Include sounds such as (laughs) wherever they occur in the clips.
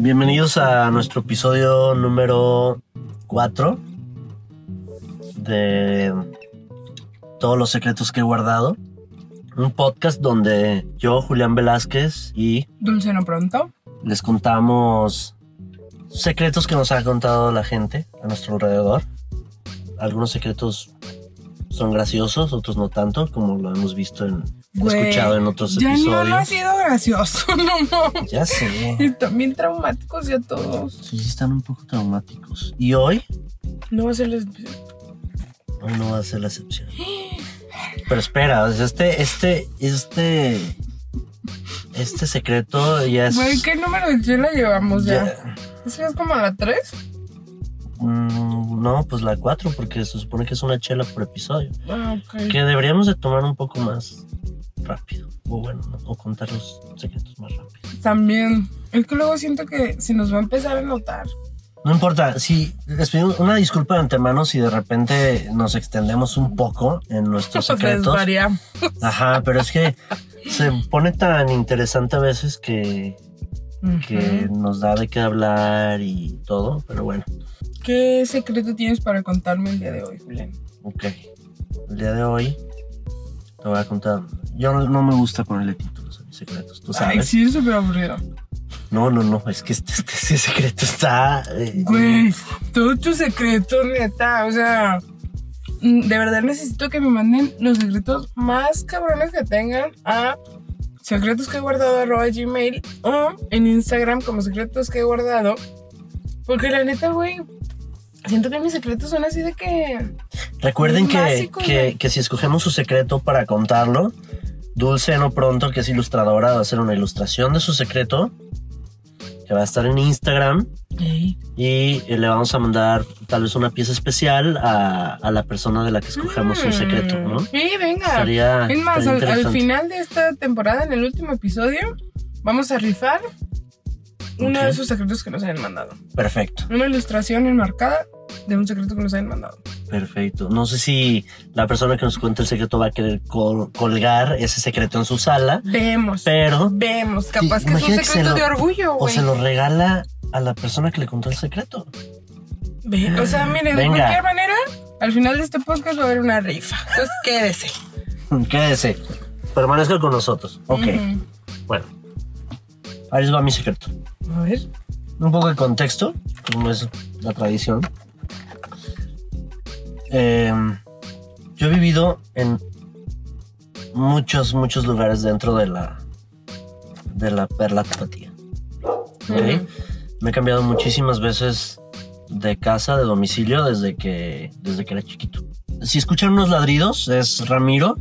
Bienvenidos a nuestro episodio número 4 de Todos los secretos que he guardado. Un podcast donde yo, Julián Velázquez y Dulce no pronto. les contamos secretos que nos ha contado la gente a nuestro alrededor. Algunos secretos son graciosos, otros no tanto, como lo hemos visto en Güey, escuchado en otros ya episodios. no ha sido gracioso, (laughs) no mames. Ya sé. Están bien traumáticos ya todos. Sí, sí están un poco traumáticos. Y hoy, No va a ser les... hoy no va a ser la excepción. Pero espera, este, este, este, este secreto ya es. Güey, ¿qué número de chela llevamos ya? ya- ¿Eso es como la 3? Mm, no, pues la 4, porque se supone que es una chela por episodio. Ah, ok. Que deberíamos de tomar un poco más rápido. O bueno, ¿no? o contar los secretos más rápido. También. Es que luego siento que se nos va a empezar a notar. No importa, si les pido una disculpa de antemano si de repente nos extendemos un poco en nuestros (laughs) secretos. Ajá, pero es que se pone tan interesante a veces que, que nos da de qué hablar y todo, pero bueno, ¿Qué secreto tienes para contarme el día de hoy, Julián? ok. El día de hoy te voy a contar. Yo no, no me gusta ponerle títulos a mis secretos, tú Ay, sabes. sí, es súper aburrido. No, no, no, es que este, este- ese secreto está. eh, Güey, todos tus secretos, neta. O sea, mm, de verdad necesito que me manden los secretos más cabrones que tengan a secretos que he guardado arroba gmail o en Instagram como secretos que he guardado. Porque la neta, güey, siento que mis secretos son así de que. Recuerden que, que, que si escogemos su secreto para contarlo, Dulce no pronto, que es ilustradora, va a hacer una ilustración de su secreto que va a estar en Instagram y le vamos a mandar tal vez una pieza especial a, a la persona de la que escogemos su secreto, ¿no? Sí, venga. Estaría, Es más, al, al final de esta temporada, en el último episodio, vamos a rifar uno de esos secretos que nos hayan mandado. Perfecto, Una ilustración enmarcada de un secreto que nos hayan mandado. perfecto. No sé si la persona que nos cuenta el secreto va a querer col- colgar ese secreto en su sala, Vemos. pero Vemos. Capaz que es un secreto lo- de orgullo, o güey. se lo regala a la persona que le contó el secreto. Ve- O sea, (gasps) mire, de cualquier manera, al final de este podcast va a haber una rifa. Entonces, quédese. (laughs) Quédese, permanezca con nosotros. Ok, bueno. Ahí les va mi secreto. A ver. un poco de contexto, como es la tradición. Eh, yo he vivido en muchos, muchos lugares dentro de la de la perla tapatía. ¿ok? Ujú. Me he cambiado muchísimas veces de casa, de domicilio, desde que, desde que era chiquito. Si escuchan unos ladridos, es Ramiro,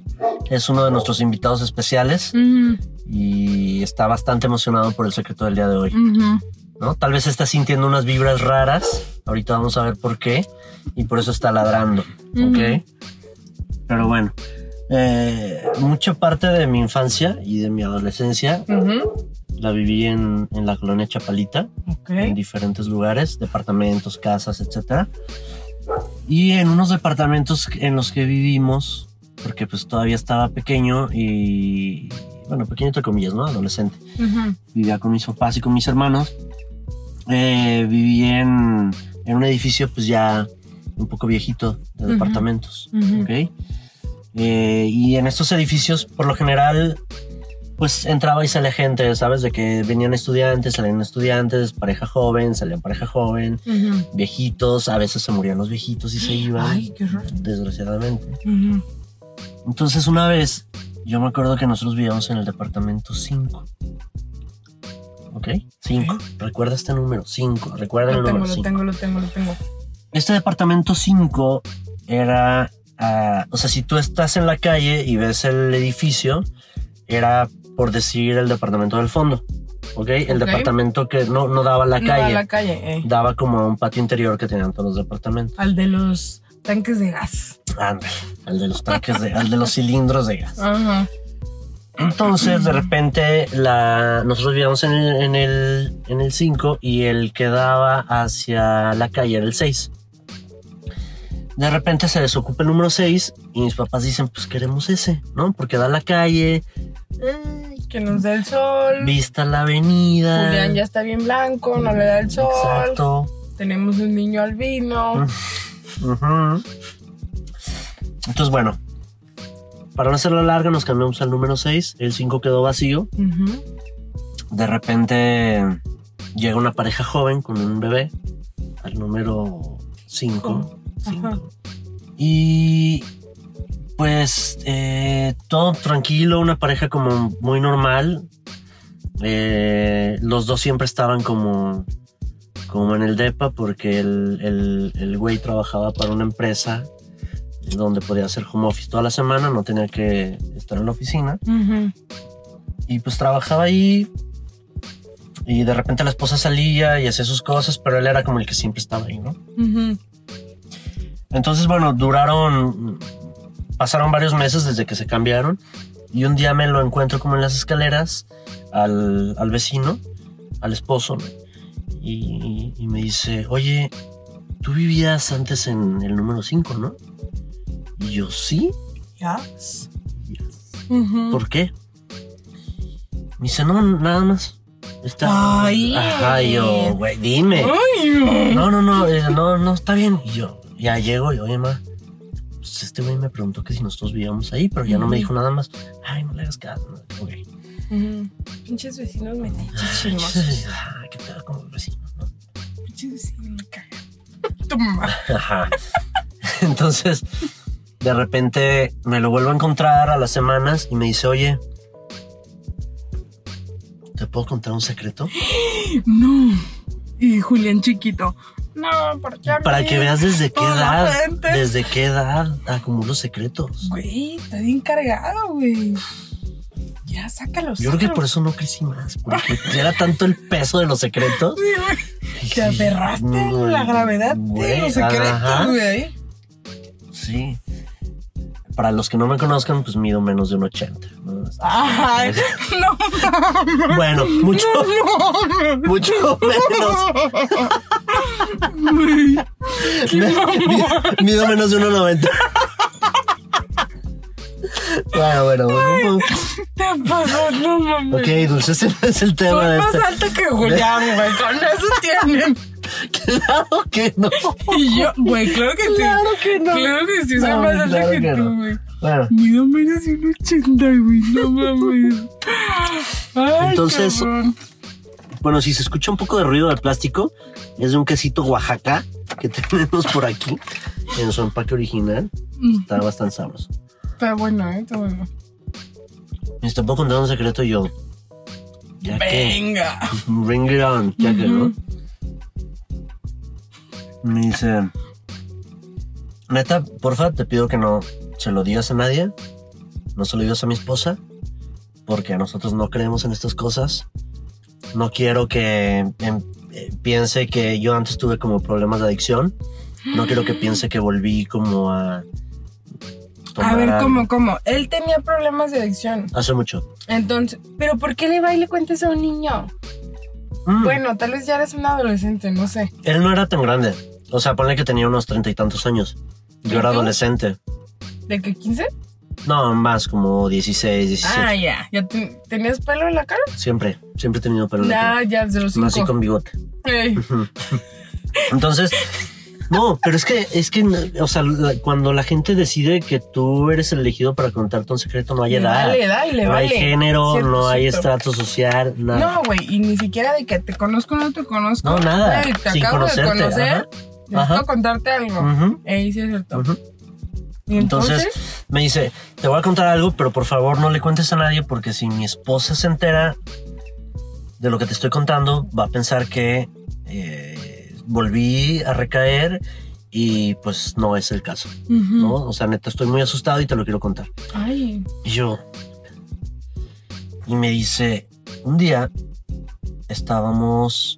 es uno de nuestros invitados especiales Ujú, y está bastante emocionado por el secreto del día de hoy. ¿no? Tal vez está sintiendo unas vibras raras. Ahorita vamos a ver por qué. Y por eso está ladrando. ¿Ok? Pero bueno. eh, mucha parte de mi infancia y de mi adolescencia la viví en, en la colonia Chapalita, Ok. en diferentes lugares, departamentos, casas, etc. Y en unos departamentos en los que vivimos, porque pues todavía estaba pequeño y, bueno, pequeño entre comillas, ¿no? Adolescente vivía con mis papás y con mis hermanos. Eh, viví en, en un edificio pues ya un poco viejito de departamentos. ¿ok? Eh, y en estos edificios por lo general pues entraba y salía gente, ¿sabes? De que venían estudiantes, salían estudiantes, pareja joven, salían pareja joven, viejitos, a veces se morían los viejitos y se (gasps) iban, Ay, qué horror. desgraciadamente. Ujú. Entonces una vez, yo me acuerdo que nosotros vivíamos en el departamento 5. ¿Ok? 5. Recuerda este número, 5. Recuerda el tengo, número lo 5. tengo, lo tengo, lo tengo. Este departamento 5 era... ah, o sea, si tú estás en la calle y ves el edificio, era por decir el departamento del fondo. ¿Ok? El departamento que no, no daba la No, calle. a la calle, eh. Daba como a un patio interior que tenían todos los departamentos. Al de los tanques de gas. Ándale, al de los tanques de, al de los cilindros de gas. Ajá. Entonces, de repente, la, nosotros vivíamos en el, en el, en el 5 y el que daba hacia la calle era el 6. De repente se desocupa el número 6 y mis papás dicen, pues queremos ese, ¿no? Porque da la calle, eh, Que nos dé el sol. Vista la avenida. Julián ya está bien blanco, no le da el sol. Exacto. Tenemos un niño albino. (laughs) Ujú. Entonces, bueno, para no hacerlo larga, nos cambiamos al número 6. El 5 quedó vacío. De repente llega una pareja joven con un bebé al número 5. Ajá. Y pues eh, todo tranquilo, una pareja como muy normal. Eh, los dos siempre estaban como, como en el DEPA porque el, el, el güey trabajaba para una empresa donde podía hacer home office toda la semana, no tenía que estar en la oficina. Y pues trabajaba ahí. Y de repente la esposa salía y hacía sus cosas, pero él era como el que siempre estaba ahí, ¿no? Ujú. Entonces, bueno, duraron, pasaron varios meses desde que se cambiaron y un día me lo encuentro como en las escaleras al, al vecino, al esposo, y me dice, oye, tú vivías antes en el número 5, ¿no? Y yo, sí, Yes. Ujú. ¿por qué? Me dice, no, nada más. Está... Ay. Ajá, yo, güey, dime. Ay, No, no, no, eh, no, no, está bien. Y yo ya llego y, oye, ma, pues este güey me preguntó que si nosotros vivíamos ahí, pero ya no me dijo nada más. Ay, no le hagas caso. ok. Ujú. Pinches vecinos Ay, chismosos. ay, qué pedo con los vecinos, ¿no? Pinches vecinos me cagan. Tu mamá. (laughs) Ajá. Entonces, de repente me lo vuelvo a encontrar a las semanas y me dice, oye, ¿te puedo contar un secreto? No. Y Julián chiquito. No, ¿por qué a Para mí? que veas desde qué edad, desde qué edad acumulo secretos. Güey, está bien cargado, güey. Ya, sácalo, Yo creo que por eso no crecí más, porque era tanto el peso de los secretos. Sí, güey. Te aferraste en la gravedad de los secretos, ajá. güey. Sí. Para los que no me conozcan, pues mido menos de un 80. ¿no? Ay, (laughs) no Bueno, mucho, mucho menos. Mido menos de 1,90. Bueno, bueno, bueno. Te pasó, no mames. Ok, Dulce, ese no es el tema Soy de más este. alta que Julián, güey. Con eso tienen. Claro que no. Y yo, güey, claro que sí. Claro que no. Claro que sí, soy No, más alta claro que, que tú, no. güey. Bueno, Mido menos de un 80, güey. No mames. Ay, Entonces, cabrón. bueno, si se escucha un poco de ruido del plástico, es de un quesito Oaxaca que (laughs) tenemos por aquí en su empaque original. Mm, Está bastante sabroso. Está bueno, eh, está bueno. Y te puedo contar un secreto yo. Ya que. Venga. Bring it on, ya que, ¿no? Me dice. Neta, porfa, te pido que no se lo digas a nadie. No se lo digas a mi esposa. Porque nosotros no creemos en estas cosas. No quiero que em, eh, piense que yo antes tuve como problemas de adicción. No quiero que piense que volví como a. A ver, algo. ¿cómo, cómo? Él tenía problemas de adicción. Hace mucho. Entonces, ¿pero por qué le va y le cuentas a un niño? Mm, Bueno, tal vez ya eres un adolescente, no sé. Él no era tan grande. O sea, ponle que tenía unos treinta y tantos años. ¿Y Yo era adolescente. ¿De qué, 15? No, más como 16, 17. Ah, ya. ¿Ya te- tenías pelo en la cara? Siempre, siempre he tenido pelo en la Ya, cara. ya, de los Nací cinco. con bigote. Ey. (laughs) Entonces, no, pero es que, es que, o sea, la- cuando la gente decide que tú eres el elegido para contarte un secreto, no hay Le edad. vale, edad y le no vale. hay género, Cierto, no hay cierto. estrato social, nada. No, güey, y ni siquiera de que te conozco o no te conozco. No, nada, Güey, te sin acabo de conocerte, conocer. ajá. Necesito Ajá. contarte algo. Sí es cierto. ¿Y entonces? Entonces me dice, te voy a contar algo, pero por favor no le cuentes a nadie porque si mi esposa se entera de lo que te estoy contando, va a pensar que eh, volví a recaer y pues no es el caso. ¿no? O sea, neta, estoy muy asustado y te lo quiero contar. Ay. Y yo, y me dice, un día estábamos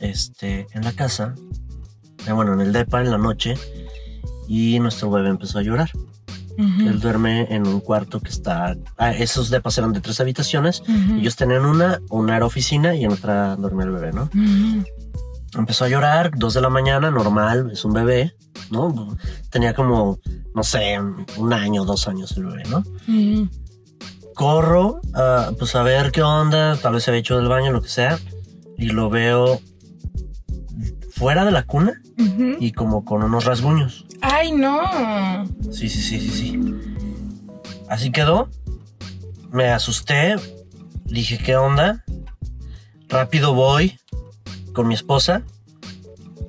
este, en la casa, eh, bueno, en el DEPA en la noche, y nuestro bebé empezó a llorar. Él duerme en un cuarto que está. ah, esos depas eran de tres habitaciones. Ellos tenían una, una era oficina y en otra dormía el bebé, ¿no? Empezó a llorar, dos de la mañana, normal, es un bebé, ¿no? Tenía como, no sé, un año, dos años el bebé, ¿no? Corro a, pues a ver qué onda, tal vez se había hecho del baño, lo que sea, y lo veo fuera de la cuna Y como con unos rasguños. Ay, no. Sí, sí, sí, sí, sí. Así quedó. Me asusté. Dije, ¿qué onda? Rápido voy con mi esposa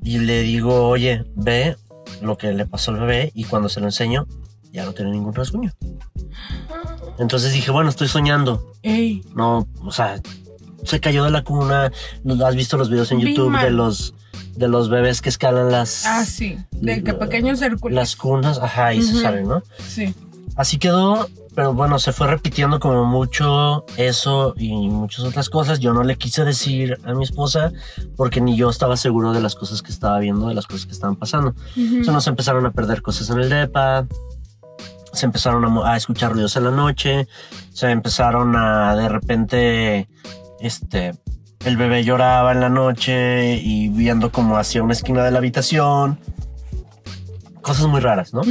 y le digo, oye, ve lo que le pasó al bebé y cuando se lo enseño, ya no tiene ningún rasguño. Entonces dije, bueno, estoy soñando. Ey. No, o sea, se cayó de la cuna. ¿No ¿Has visto los videos en YouTube de los, de los bebés que escalan las, Ah, sí. De que pequeños círculos. las cunas? Ajá, y se salen, ¿no? Sí. Así quedó, pero bueno, se fue repitiendo como mucho eso y muchas otras cosas. Yo no le quise decir a mi esposa porque ni yo estaba seguro de las cosas que estaba viendo, de las cosas que estaban pasando. Ujú. Entonces nos empezaron a perder cosas en el DEPA, se empezaron a, a escuchar ruidos en la noche, se empezaron a de repente, este, el bebé lloraba en la noche y viendo como hacia una esquina de la habitación. Cosas muy raras, ¿no?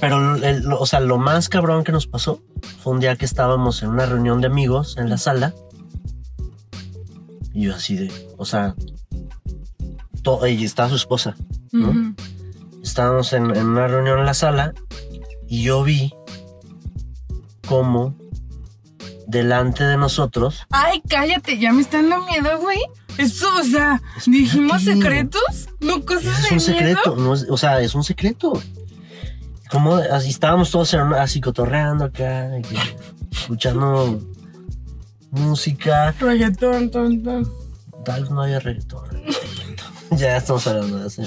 Pero, el- o sea, lo más cabrón que nos pasó fue un día que estábamos en una reunión de amigos en la sala. Y yo así de, o sea, to- y estaba su esposa. Estábamos en, en una reunión en la sala y yo vi cómo delante de nosotros, Ay, cállate, ya me está dando miedo, güey. Eso, o sea, dijimos Espérate. secretos, no cosas es de un secreto, miedo. no es- o sea, es un secreto. Como así estábamos todos así cotorreando acá, escuchando música. Reggaetón, ton, ton. Tal vez no haya reggaetón. (laughs) ya estamos hablando de hace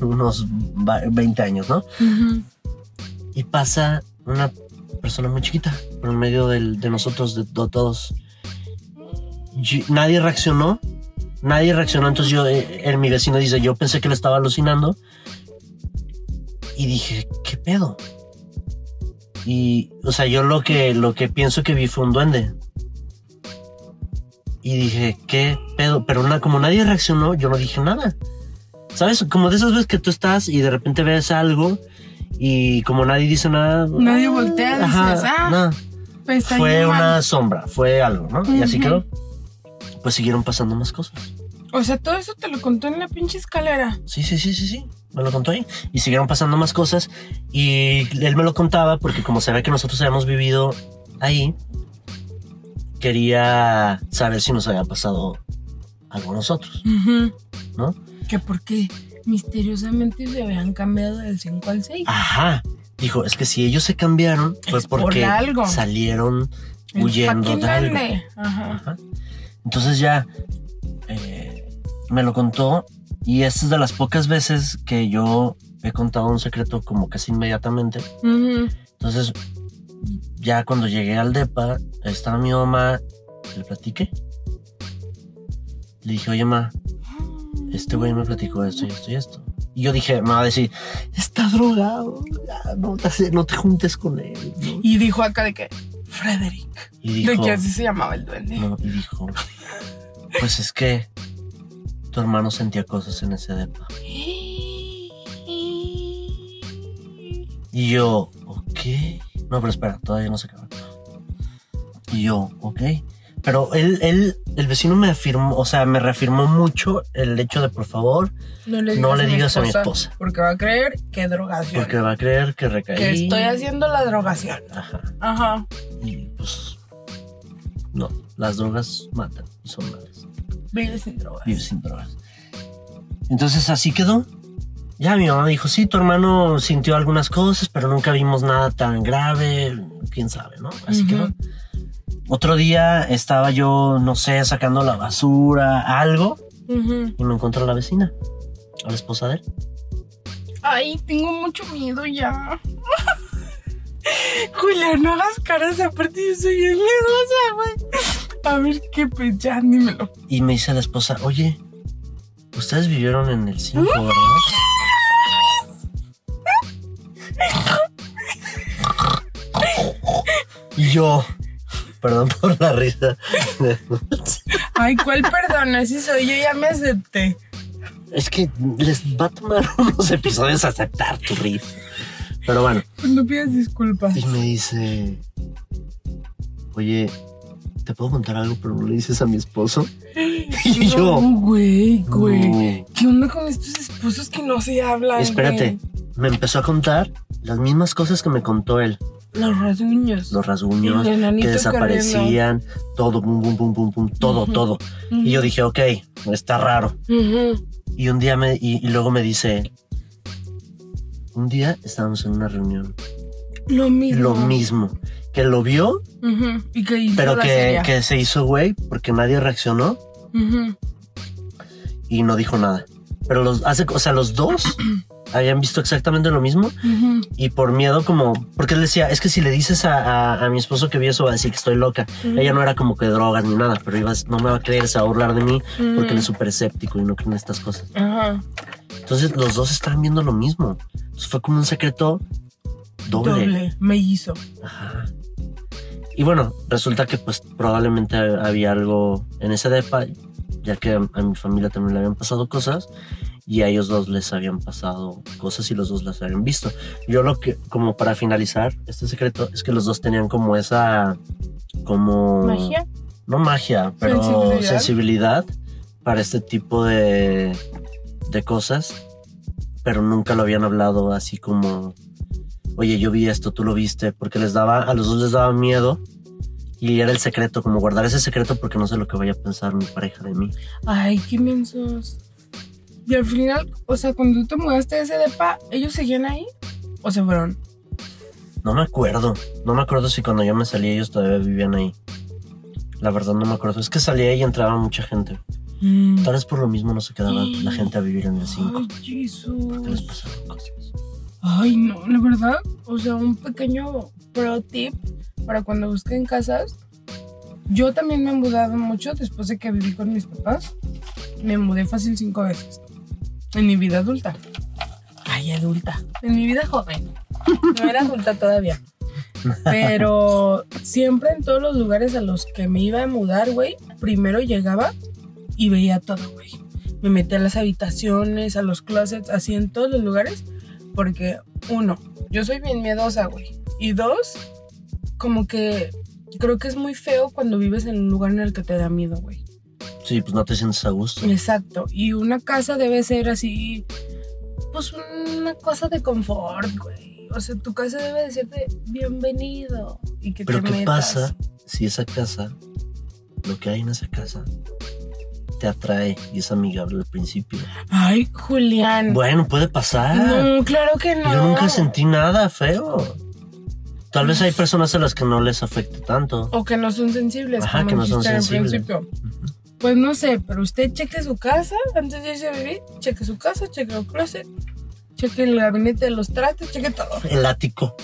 unos va- 20 años, ¿no? Y pasa una persona muy chiquita por medio del- de nosotros, de, to- todos. Nadie reaccionó. Nadie reaccionó. Entonces yo, eh, él, mi vecino dice, yo pensé que le estaba alucinando. Y dije, ¿qué pedo? Y, o sea, yo lo que, lo que pienso que vi fue un duende. Y dije, ¿qué pedo? Pero na- como nadie reaccionó, yo no dije nada. ¿Sabes? Como de esas veces que tú estás y de repente ves algo y como nadie dice nada. Nadie voltea, dices, ah, nada. Pues está Fue una sombra, fue algo, ¿no? Y así quedó. Pues siguieron pasando más cosas. O sea, todo eso te lo contó en la pinche escalera. Sí, sí, sí, sí, sí. Me lo contó ahí. Y siguieron pasando más cosas. Y él me lo contaba porque como ve que nosotros habíamos vivido ahí, quería saber si nos había pasado algo a nosotros, Ujú. ¿no? Que porque misteriosamente se habían cambiado del 5 al 6. Ajá. Dijo, es que si ellos se cambiaron fue Es por porque algo. salieron El huyendo de algo. Ajá. Ajá. Entonces ya eh, me lo contó y esta es de las pocas veces que yo he contado un secreto como casi inmediatamente. Ujú. Entonces ya cuando llegué al DEPA, estaba mi mamá, le platiqué. Le dije, oye, ma, este güey me platicó esto y esto y esto. Y yo dije, me va a decir, está drogado, ya, no, te, no te juntes con él. ¿no? Y dijo acá de que, Frederick. Y dijo, De que así se llamaba el duende. No, y dijo, pues es que tu hermano sentía cosas en ese depa. Y yo, ok. No, pero espera, todavía no se acaba. Y yo, ok. Pero él, él, el vecino me afirmó, o sea, me reafirmó mucho el hecho de, por favor, No le No le digas a mi esposa. Porque va a creer que drogación. porque va a creer que recaí. que estoy haciendo la drogación. Ajá. Ajá. Y pues, no, las drogas matan son malas. Vive sin drogas. Vive sin drogas. Entonces así quedó. Ya mi mamá dijo, sí, tu hermano sintió algunas cosas, pero nunca vimos nada tan grave, quién sabe, ¿no? Así Ujú. quedó. Otro día estaba yo, no sé, sacando la basura, algo, y me encontró la vecina, a la esposa de él. Ay, tengo mucho miedo ya. Julia, no hagas caras aparte yo soy bien miedosa, güey. A ver qué pues ya, dímelo. Y me dice la esposa, oye, ustedes vivieron en el 5, ¿verdad? (laughs) Y yo, perdón (laughs) por la risa. Ay, ¿cuál perdón? Así soy, yo ya me acepté. Es que les va a tomar unos episodios aceptar tu risa. Pero bueno, No pidas disculpas. y me dice, oye, ¿te puedo contar algo, pero no le dices a mi esposo? Y yo, No, güey, güey. "No". ¿Qué onda con estos esposos que no se hablan? Espérate, me empezó a contar las mismas cosas que me contó él. Los rasguños. Los rasguños, que desaparecían, todo, pum, pum, pum, pum, pum, todo, todo. Y yo dije, ok, está raro. Y un día me, y, y luego me dice, un día estábamos en una reunión, Lo mismo. lo mismo, que lo vio. Y que hizo pero la que, que se hizo güey porque nadie reaccionó y no dijo nada. Pero los hace, o sea, los dos (clears throat) habían visto exactamente lo mismo Ujú. y por miedo como, porque él decía, es que si le dices a, a- a mi esposo que vi eso va a decir que estoy loca. Ujú. Ella no era como que drogas ni nada, pero iba, no me va a creer, se va a burlar de mí porque Ujú. él es súper escéptico y no cree en estas cosas. Entonces los dos estaban viendo lo mismo. Entonces fue como un secreto doble. Doble. Mellizo. Ajá. Y bueno, resulta que pues probablemente había algo en ese depa, ya que a mi familia también le habían pasado cosas y a ellos dos les habían pasado cosas y los dos las habían visto. Yo lo que, como para finalizar este secreto, es que los dos tenían como esa, como... Magia. No magia, pero Sensibilidad. sensibilidad, para este tipo de, de cosas, pero nunca lo habían hablado así como, oye, yo vi esto, tú lo viste, porque les daba, a los dos les daba miedo y era el secreto, como guardar ese secreto porque no sé lo que vaya a pensar mi pareja de mí. Ay, qué mensos. Y al final, o sea, cuando tú te mudaste de ese depa, ¿ellos seguían ahí? ¿O se fueron? No me acuerdo, no me acuerdo si cuando yo me salí ellos todavía vivían ahí. La verdad no me acuerdo, es que salía y entraba mucha gente. Mm. Tal vez por lo mismo no se quedaba la gente a vivir en el 5. Ay, Jesús. Porque les pasaban cosas. Ay, no, la verdad. O sea, un pequeño pro tip para cuando busquen casas. Yo también me he mudado mucho después de que viví con mis papás. Me mudé fácil cinco veces. En mi vida adulta. Ay, adulta. En mi vida joven. No era adulta todavía. Pero siempre en todos los lugares a los que me iba a mudar, güey, primero llegaba y veía todo, güey. Me metía a las habitaciones, a los closets, así en todos los lugares. Porque, uno, yo soy bien miedosa, güey. Y dos, como que creo que es muy feo cuando vives en un lugar en el que te da miedo, güey. Sí, pues no te sientes a gusto. Exacto. Y una casa debe ser así, pues una cosa de confort, güey. O sea, tu casa debe de ser de bienvenido y que Pero te ¿qué metas. pasa si esa casa, lo que hay en esa casa, te atrae y es amigable al principio? Ay, Julián. Bueno, puede pasar. no, claro que no. Yo nunca sentí nada feo. Tal vez hay personas a las que no les afecte tanto. O que no son sensibles, Ajá, como que no son sensibles. principio. Pues no sé, pero usted cheque su casa antes de irse a vivir. Cheque su casa, cheque el closet, cheque el gabinete de los trates, cheque todo. El ático.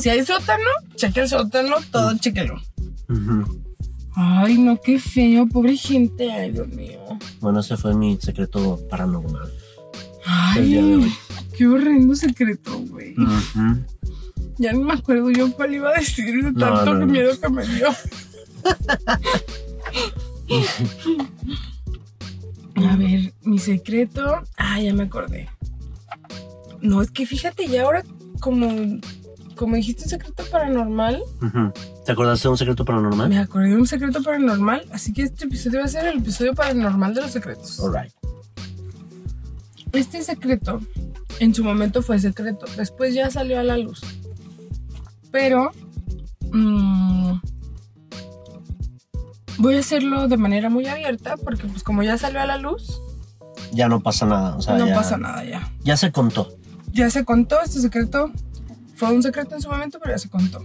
Si hay sótano, cheque el sótano, todo chequelo. Ujú. Ay, no, qué feo, pobre gente. Ay, Dios mío. Bueno, ese fue mi secreto paranormal. del día de Ay, hoy. qué horrendo secreto, güey. Ya no me acuerdo yo cuál iba a decir de tanto no, no. miedo que me dio. (laughs) (laughs) a ver, mi secreto. Ah, ya me acordé. No, es que fíjate, ya ahora como, como dijiste un secreto paranormal. ¿Te acordaste de un secreto paranormal? me acordé de un secreto paranormal. Así que este episodio va a ser el episodio paranormal de los secretos. Alright. Este secreto en su momento fue secreto, después ya salió a la luz. Pero mm, voy a hacerlo de manera muy abierta porque pues como ya salió a la luz, Ya no pasa nada. O sea, no ya, pasa nada ya. Ya se contó. Ya se contó este secreto. Fue un secreto en su momento, pero ya se contó.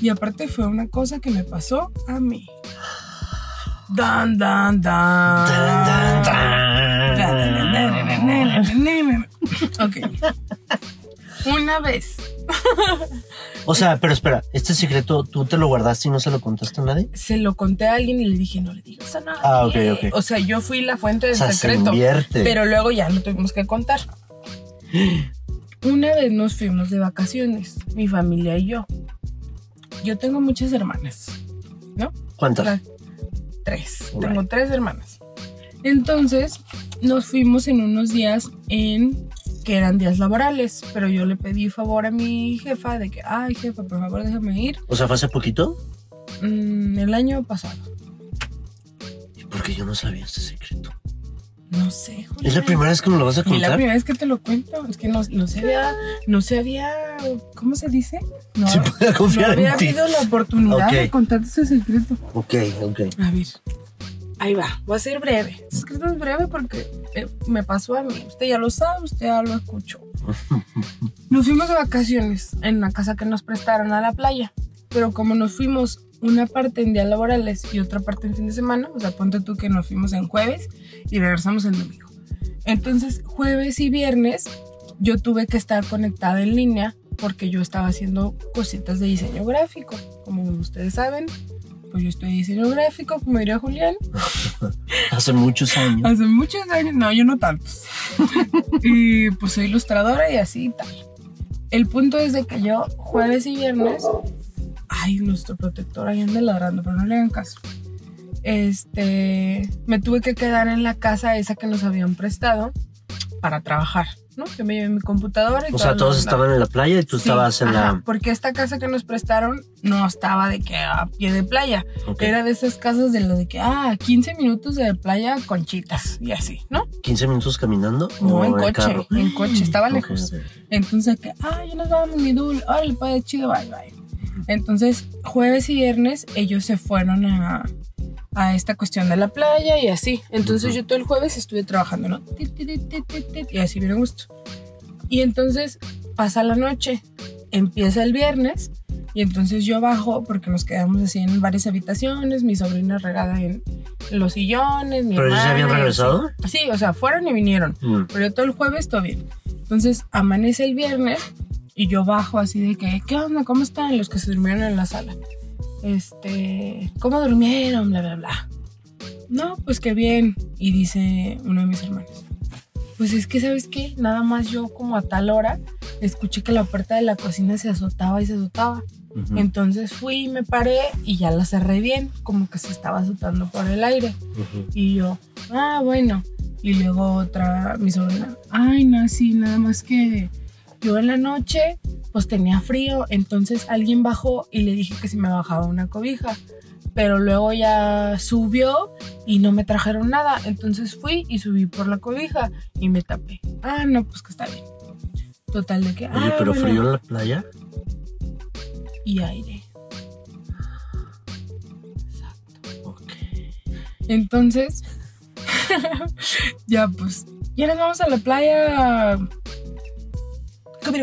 Y aparte fue una cosa que me pasó a mí. Dan. Ok. Una vez. O sea, pero espera, este secreto tú te lo guardaste y no se lo contaste a nadie. Se lo conté a alguien y le dije, no le digas a nadie. Ah, ok, ok. O sea, yo fui la fuente O del sea, se secreto. invierte. Pero luego ya lo tuvimos que contar. Una vez nos fuimos de vacaciones, mi familia y yo. Yo tengo muchas hermanas, ¿no? ¿Cuántas? La- Tres. Tengo tres hermanas. Entonces, nos fuimos en unos días en que eran días laborales, pero yo le pedí favor a mi jefa de que, ay jefa, por favor déjame ir O sea, ¿fue hace poquito? Mm, el año pasado. ¿Y por qué yo no sabía este secreto? No sé, Es la primera vez que me lo vas a Y la contar. primera vez que te lo cuento, es que no, no se había, no se había, ¿cómo se dice? No, Sí, puedo no confiar había en ti. habido la oportunidad Ok. de contarte ese secreto. Ok, ok. A ver, ahí va, voy a ser breve. Este secreto es breve porque eh, me pasó a mí. Usted ya lo sabe, usted ya lo escuchó. (laughs) Nos fuimos de vacaciones en una casa que nos prestaron a la playa, pero como nos fuimos una parte en días laborales y otra parte en fin de semana, o sea, ponte tú que nos fuimos en jueves y regresamos el domingo. Entonces, jueves y viernes yo tuve que estar conectada en línea porque yo estaba haciendo cositas de diseño gráfico. Como ustedes saben, pues yo estoy diseño gráfico, como diría Julián, (laughs) Hace muchos años. hace muchos años, no, yo no tantos. (laughs) y pues soy ilustradora y así y tal. El punto es de que yo jueves y viernes, ay, nuestro protector ahí anda ladrando, pero no le hagan caso. Este, me tuve que quedar en la casa esa que nos habían prestado para trabajar, ¿no? Yo me llevé mi computadora y O sea, todos estaban en la playa y tú Sí, estabas en ajá, la. Porque esta casa que nos prestaron no estaba de que a pie de playa. Era de esas casas de lo de que, ah, 15 minutos de playa con chitas y así, ¿no? 15 minutos caminando. No, en coche, carro? en coche, estaba lejos. Entonces, que, ah, ya nos vamos, mi dul, órale, pues, chido, bye, bye. Entonces, jueves y viernes, ellos se fueron a, a esta cuestión de la playa y así. Entonces, yo todo el jueves estuve trabajando, ¿no? Y así a gusto. Y entonces, pasa la noche, empieza el viernes, y entonces yo bajo, porque nos quedamos así en varias habitaciones, mi sobrina regada en los sillones, mi ¿Pero hermana, habían y así. regresado? Sí, o sea, fueron y vinieron. Mm. Pero yo todo el jueves todo bien. Entonces amanece el viernes y yo bajo así de que, ¿qué onda? ¿Cómo están los que se durmieron en la sala? Este, ¿cómo durmieron? Bla, bla, bla. No, pues qué bien. Y dice uno de mis hermanos, pues es que, ¿sabes qué? Nada más yo como a tal hora escuché que la puerta de la cocina se azotaba y se azotaba. Entonces fui me paré y ya la cerré bien, como que se estaba azotando por el aire. Y yo, ah, bueno. Y luego otra, mi sobrina, ay, no, sí, nada más que yo en la noche, pues tenía frío, entonces alguien bajó y le dije que si me bajaba una cobija. Pero luego ya subió y no me trajeron nada, entonces fui y subí por la cobija y me tapé. Ah, no, pues que está bien. Total de que, Oye, ah, pero bueno, frío en la playa. y aire. Ok. Entonces, (laughs) ya pues, ya nos vamos a la playa.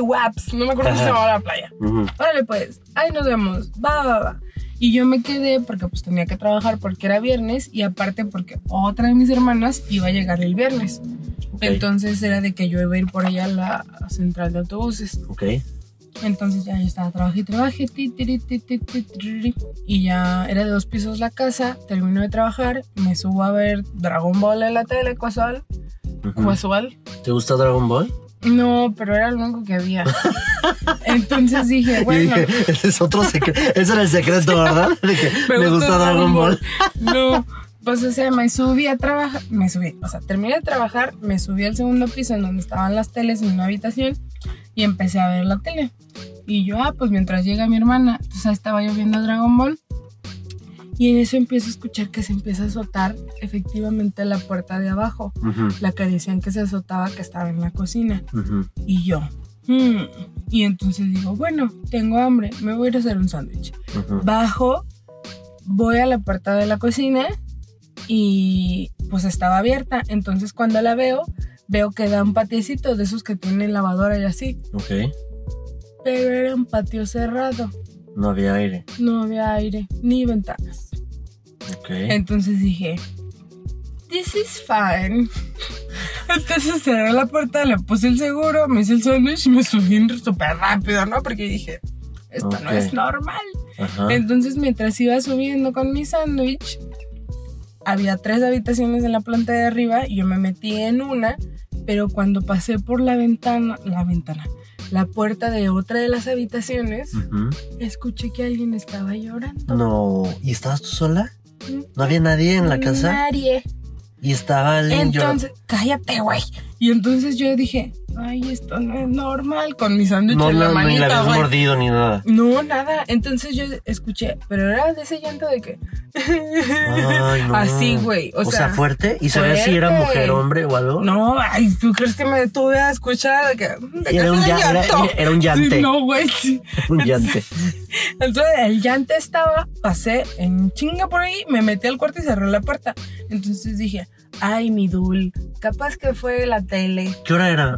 Waps, no me acuerdo cómo se llamaba la playa. Ujú. Órale pues, ahí nos vemos, va, va, va. Y yo me quedé porque pues tenía que trabajar porque era viernes y aparte porque otra de mis hermanas iba a llegar el viernes. Ok. Entonces era de que yo iba a ir por allá a la central de autobuses. Ok. Entonces ya yo estaba trabajé trabajé, ti, ti, ti, y ya era de dos pisos la casa, termino de trabajar, me subo a ver Dragon Ball en la tele, casual, Ujú. casual. ¿Te gusta Dragon Ball? No, pero era lo único que había. (laughs) Entonces dije, bueno, dije, ese es otro secreto. Ese era el secreto, ¿verdad? (laughs) De que me, gusta, Dragon Ball. no, pues o sea, me subí a trabajar, me subí, o sea, terminé de trabajar, me subí al segundo piso en donde estaban las teles en una habitación y empecé a ver la tele. Y yo, ah, pues mientras llega mi hermana, entonces ahí estaba yo viendo Dragon Ball. Y en eso empiezo a escuchar que se empieza a azotar efectivamente la puerta de abajo, Ujú, la que decían que se azotaba que estaba en la cocina. Y yo, "Hmm". y entonces digo, bueno, tengo hambre, me voy a ir a hacer un sándwich. Bajo, voy a la puerta de la cocina y pues estaba abierta. Entonces cuando la veo, veo que da un patiecito de esos que tienen lavadora y así. Ok. Pero era un patio cerrado, No había aire. no había aire ni ventanas. Entonces dije, this is fine. Entonces cerré la puerta, le puse el seguro, me hice el sándwich y me subí súper rápido, ¿no? Porque dije, esto no es normal. Ajá. Entonces, mientras iba subiendo con mi sándwich, había tres habitaciones en la planta de arriba y yo me metí en una, pero cuando pasé por la ventana, la ventana, la puerta de otra de las habitaciones, escuché que alguien estaba llorando. No. ¿Y estabas tú sola? ¿No había nadie en la casa? Nadie. Y estaba llorando. Entonces, cállate, güey. Y entonces yo dije, ay, esto no es normal, con mi sándwich No, en la no, ni la manita, habías mordido ni nada. No, nada. Entonces yo escuché, pero era de ese llanto de que. Ay, (laughs) no. Así, güey. O, O, sea, fuerte. ¿Y sabías si era mujer, hombre o algo? No, ay, ¿tú crees que me detuve a escuchar? De que, de Era un, ya- era, un llante. Sí, no, güey. sí. (laughs) Un llante. Entonces el llante estaba, pasé en chinga por ahí, me metí al cuarto y cerré la puerta. Entonces dije, ay, mi dul, capaz que fue la tele. ¿Qué hora era?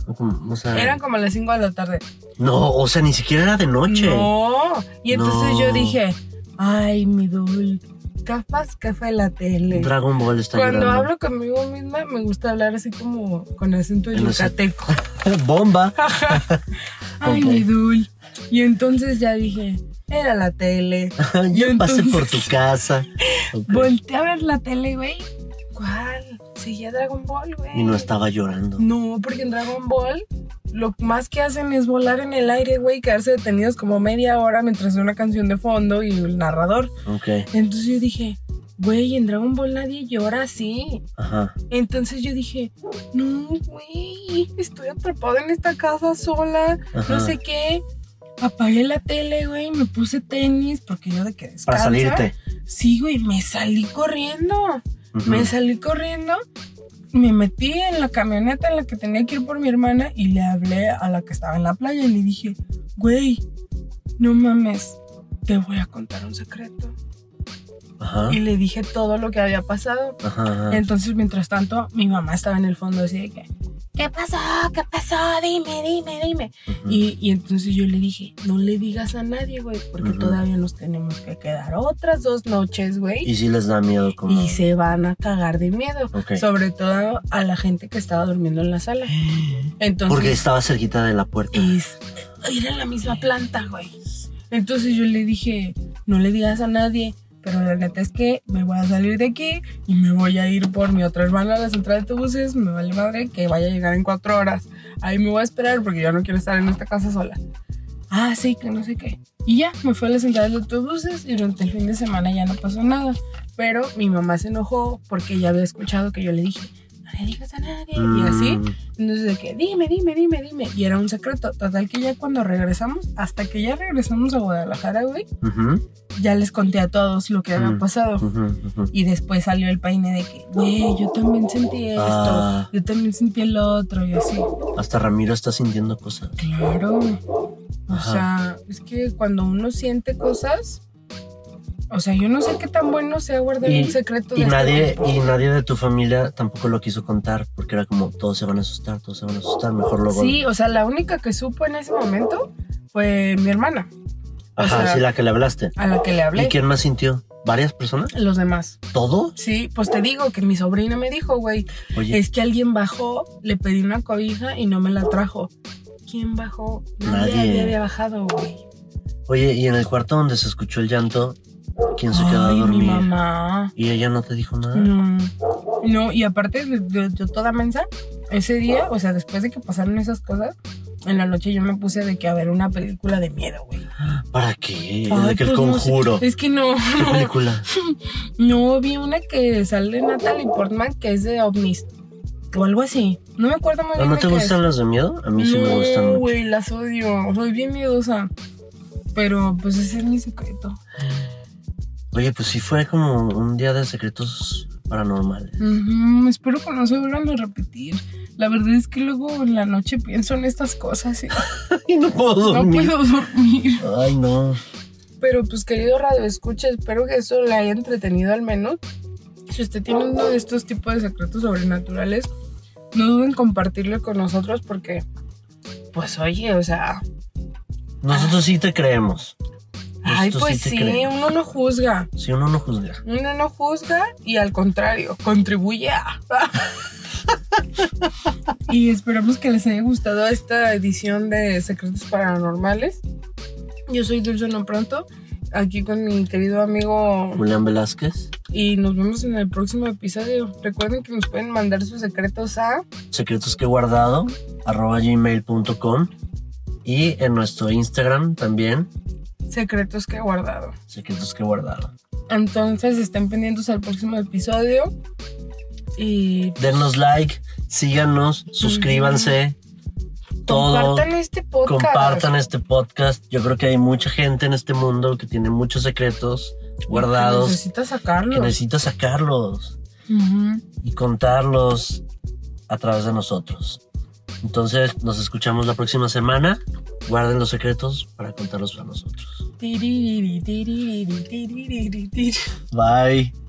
O sea, Eran como las 5 de la tarde. No, o sea, ni siquiera era de noche. No. Y entonces No. yo dije, ay, mi dul, capaz que fue la tele. Dragon Ball está Cuando llorando. hablo conmigo misma, me gusta hablar así como con acento En ese- yucateco. (laughs) Bomba. (laughs) Ay, mi dul. Y entonces ya dije, era la tele. (laughs) Yo Y pasé por tu casa. Ok. Volteé a ver la tele, güey. Seguía Dragon Ball, güey. Y no estaba llorando. No, porque en Dragon Ball lo más que hacen es volar en el aire, güey, quedarse detenidos como media hora mientras hay una canción de fondo y el narrador. Ok. Entonces yo dije, güey, en Dragon Ball nadie llora así. Ajá. Entonces yo dije, no, güey, estoy atrapada en esta casa sola, Ajá. no sé qué. Apagué la tele, güey, me puse tenis porque yo de que descansa. Para salirte. Sí, güey, me salí corriendo. Me salí corriendo, me metí en la camioneta en la que tenía que ir por mi hermana y le hablé a la que estaba en la playa y le dije, güey, no mames, te voy a contar un secreto. Ajá. Y le dije todo lo que había pasado. Ajá. ajá. Entonces, mientras tanto, mi mamá estaba en el fondo así de que, ¿qué pasó? ¿Qué pasó? Dime, dime, dime. Y, y entonces yo le dije, no le digas a nadie, güey, porque todavía nos tenemos que quedar otras dos noches, güey. Y sí les da miedo como. y se van a cagar de miedo. Sobre todo a la gente que estaba durmiendo en la sala. (gasps) Entonces, Porque estaba cerquita de la puerta. es- era la misma planta, güey. Entonces yo le dije, no le digas a nadie, pero la neta es que me voy a salir de aquí y me voy a ir por mi otra hermana a la central de autobuses. Me vale madre que vaya a llegar en cuatro horas. Ahí me voy a esperar porque yo no quiero estar en esta casa sola. Ah, sí, que no sé qué. Y ya, me fui a la central de autobuses y durante el fin de semana ya no pasó nada. Pero mi mamá se enojó porque ya había escuchado que yo le dije, no le digas a nadie. Y así. Mm, Entonces de que, dime, dime, dime, dime. Y era un secreto. Total que ya cuando regresamos, hasta que ya regresamos a Guadalajara, güey, ya les conté a todos lo que había Mm. pasado. Y después salió el peine de que, güey, yo también sentí esto, Ah. yo también sentí el otro y así. Hasta Ramiro está sintiendo cosas. Claro. O Ajá. sea, es que cuando uno siente cosas, o sea, yo no sé qué tan bueno sea guardar Y- un secreto de Y este nadie, y nadie de tu familia tampoco lo quiso contar porque era como todos se van a asustar, todos se van a asustar, mejor luego. Sí, o sea, la única que supo en ese momento fue mi hermana, o Ajá, sea- sí, la que le hablaste. a la que le hablé. ¿Y quién más sintió? ¿Varias personas? Los demás. ¿Todo? Sí, pues te digo que mi sobrina me dijo, güey, Oye, es que alguien bajó, le pedí una cobija y no me la trajo. ¿Quién bajó? Nadie, Nadie. había bajado, güey. oye, y en el cuarto donde se escuchó el llanto, ¿quién se quedó a Ay, mi dormir? mamá. Y ella no te dijo nada. No, no, y aparte, yo, toda mensa, ese día, o sea, después de que pasaron esas cosas, en la noche yo me puse de que a ver una película de miedo, güey. ¿Para qué? Ay, de que el pues, no sé. conjuro. Es que no, ¿Qué no, película? (laughs) no, vi una que sale Natalie Portman que es de ovnis o algo así. No me acuerdo muy ¿Ah, bien ¿No te gustan es. las de miedo? A mí sí me gustan No, güey, las odio. Soy bien miedosa. Pero pues ese es mi secreto. Oye, pues sí fue como un día de secretos paranormales. Ujú, espero que no se vuelvan a repetir. La verdad es que luego en la noche pienso en estas cosas y (laughs) Y no puedo no dormir. puedo dormir. Ay, no. Pero pues querido Radio Escucha, espero que esto le haya entretenido al menos. Si usted tiene uno de estos tipos de secretos sobrenaturales, no duden en compartirlo con nosotros porque, pues oye, o sea, Nosotros sí te creemos. Ay, Nosotros pues sí, uno no juzga. Si uno no juzga. Uno no juzga y al contrario, contribuye a. (laughs) y esperamos que les haya gustado esta edición de Secretos Paranormales. Yo soy Dulce No Pronto, aquí con mi querido amigo Julián Velázquez, y nos vemos en el próximo episodio. Recuerden que nos pueden mandar sus secretos a secretos que he guardado, arroba gmail.com y en nuestro Instagram también, secretos que he guardado. secretos que he guardado. Entonces estén pendientes al próximo episodio. Y Denos like, síganos, suscríbanse. Todo. compartan este podcast. Compartan este podcast. Yo creo que hay mucha gente en este mundo que tiene muchos secretos Que guardados Necesita sacarlo. que necesita sacarlos y contarlos a través de nosotros. Entonces, nos escuchamos la próxima semana. Guarden los secretos para contarlos para nosotros. Bye.